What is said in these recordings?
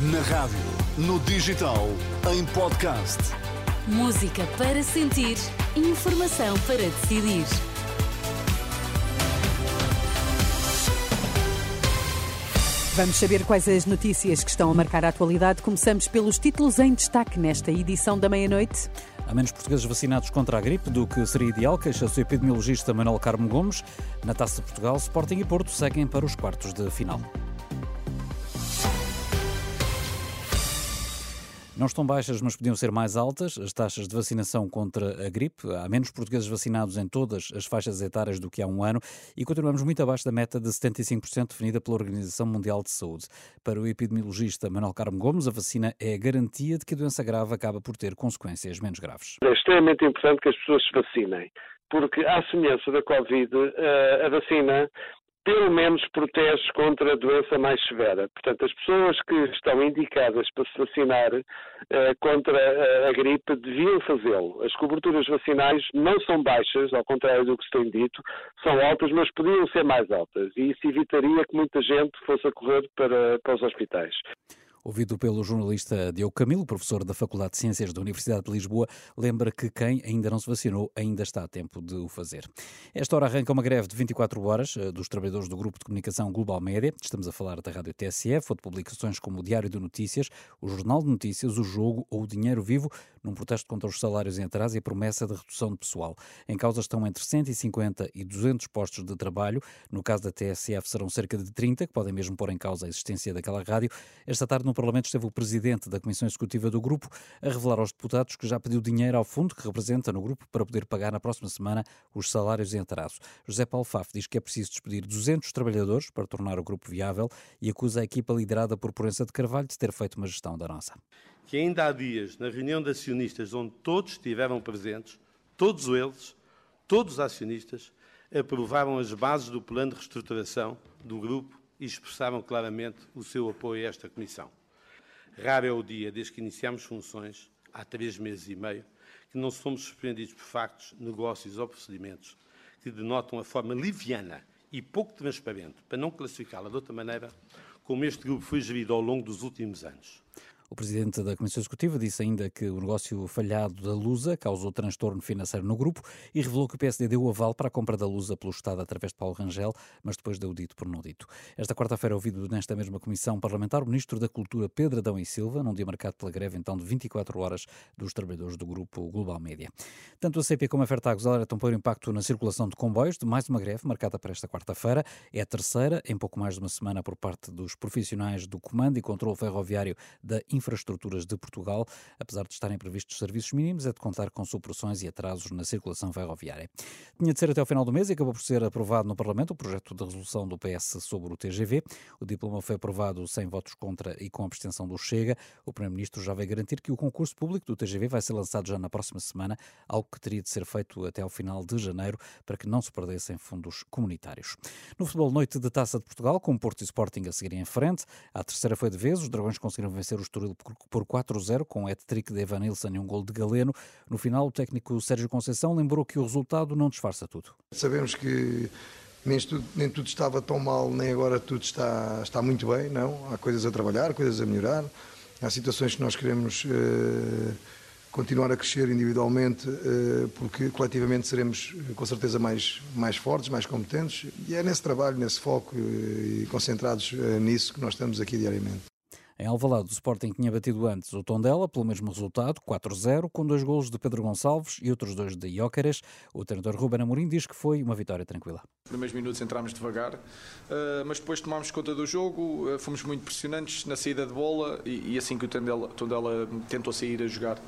Na rádio, no digital, em podcast. Música para sentir, informação para decidir. Vamos saber quais as notícias que estão a marcar a atualidade. Começamos pelos títulos em destaque nesta edição da meia-noite. Há menos portugueses vacinados contra a gripe do que seria ideal, queixa-se o epidemiologista Manuel Carmo Gomes. Na Taça de Portugal, Sporting e Porto seguem para os quartos de final. Não estão baixas, mas podiam ser mais altas as taxas de vacinação contra a gripe. Há menos portugueses vacinados em todas as faixas etárias do que há um ano e continuamos muito abaixo da meta de 75% definida pela Organização Mundial de Saúde. Para o epidemiologista Manuel Carmo Gomes, a vacina é a garantia de que a doença grave acaba por ter consequências menos graves. É extremamente importante que as pessoas se vacinem, porque, à semelhança da Covid, eh, a vacina pelo menos protege contra a doença mais severa. Portanto, as pessoas que estão indicadas para se vacinar eh, contra a, a gripe deviam fazê-lo. As coberturas vacinais não são baixas, ao contrário do que se tem dito, são altas, mas podiam ser mais altas. E isso evitaria que muita gente fosse a correr para, para os hospitais. Ouvido pelo jornalista Diogo Camilo, professor da Faculdade de Ciências da Universidade de Lisboa, lembra que quem ainda não se vacinou ainda está a tempo de o fazer. Esta hora arranca uma greve de 24 horas eh, dos trabalhadores do Grupo de Comunicação Global Média. Estamos a falar da Rádio TSF ou de publicações como o Diário de Notícias, o Jornal de Notícias, o Jogo ou o Dinheiro Vivo, num protesto contra os salários em atraso e a promessa de redução de pessoal. Em causa estão entre 150 e 200 postos de trabalho. No caso da TSF serão cerca de 30, que podem mesmo pôr em causa a existência daquela rádio. Esta tarde no Parlamento esteve o presidente da Comissão Executiva do grupo a revelar aos deputados que já pediu dinheiro ao fundo que representa no grupo para poder pagar na próxima semana os salários em atraso. José Paulo Faf diz que é preciso despedir 200 trabalhadores para tornar o grupo viável e acusa a equipa liderada por Proença de Carvalho de ter feito uma gestão danosa. Que ainda há dias, na reunião de acionistas onde todos estiveram presentes, todos eles, todos os acionistas, aprovaram as bases do plano de reestruturação do grupo e expressaram claramente o seu apoio a esta comissão. Raro é o dia, desde que iniciamos funções, há três meses e meio, que não somos surpreendidos por factos, negócios ou procedimentos que denotam a forma liviana e pouco transparente, para não classificá-la de outra maneira, como este grupo foi gerido ao longo dos últimos anos. O presidente da Comissão Executiva disse ainda que o negócio falhado da Lusa causou transtorno financeiro no grupo e revelou que o PSD deu o aval para a compra da Lusa pelo Estado através de Paulo Rangel, mas depois deu dito por não dito. Esta quarta-feira, ouvido nesta mesma comissão parlamentar, o Ministro da Cultura, Pedro Adão e Silva, num dia marcado pela greve então de 24 horas dos trabalhadores do grupo Global Média. Tanto a CP como a Fertagos alertam para o impacto na circulação de comboios de mais uma greve marcada para esta quarta-feira. É a terceira, em pouco mais de uma semana, por parte dos profissionais do Comando e Controlo Ferroviário da infraestruturas de Portugal, apesar de estarem previstos serviços mínimos, é de contar com supressões e atrasos na circulação ferroviária. Tinha de ser até ao final do mês e acabou por ser aprovado no Parlamento o projeto de resolução do PS sobre o TGV. O diploma foi aprovado sem votos contra e com abstenção do Chega. O Primeiro-Ministro já veio garantir que o concurso público do TGV vai ser lançado já na próxima semana, algo que teria de ser feito até ao final de janeiro para que não se perdessem fundos comunitários. No futebol, noite de Taça de Portugal, com Porto e Sporting a seguirem em frente. A terceira foi de vez, os Dragões conseguiram vencer o Estoril por 4-0 com hat-trick de Evanilson e um gol de Galeno. No final, o técnico Sérgio Conceição lembrou que o resultado não disfarça tudo. Sabemos que nem tudo, nem tudo estava tão mal, nem agora tudo está, está muito bem, não. Há coisas a trabalhar, coisas a melhorar. Há situações que nós queremos uh, continuar a crescer individualmente, uh, porque coletivamente seremos com certeza mais, mais fortes, mais competentes. E é nesse trabalho, nesse foco e concentrados nisso que nós estamos aqui diariamente. Em Alvalade, o Sporting tinha batido antes o Tondela pelo mesmo resultado, 4-0, com dois golos de Pedro Gonçalves e outros dois de Iócares. O treinador Ruben Amorim diz que foi uma vitória tranquila. Nos primeiros minutos entramos devagar, mas depois tomámos conta do jogo, fomos muito pressionantes na saída de bola e assim que o Tondela, Tondela tentou sair a jogar,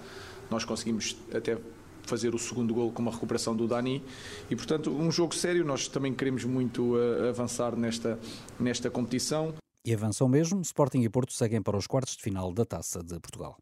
nós conseguimos até fazer o segundo gol com uma recuperação do Dani e portanto um jogo sério nós também queremos muito avançar nesta nesta competição e avançam mesmo, Sporting e Porto seguem para os quartos de final da Taça de Portugal.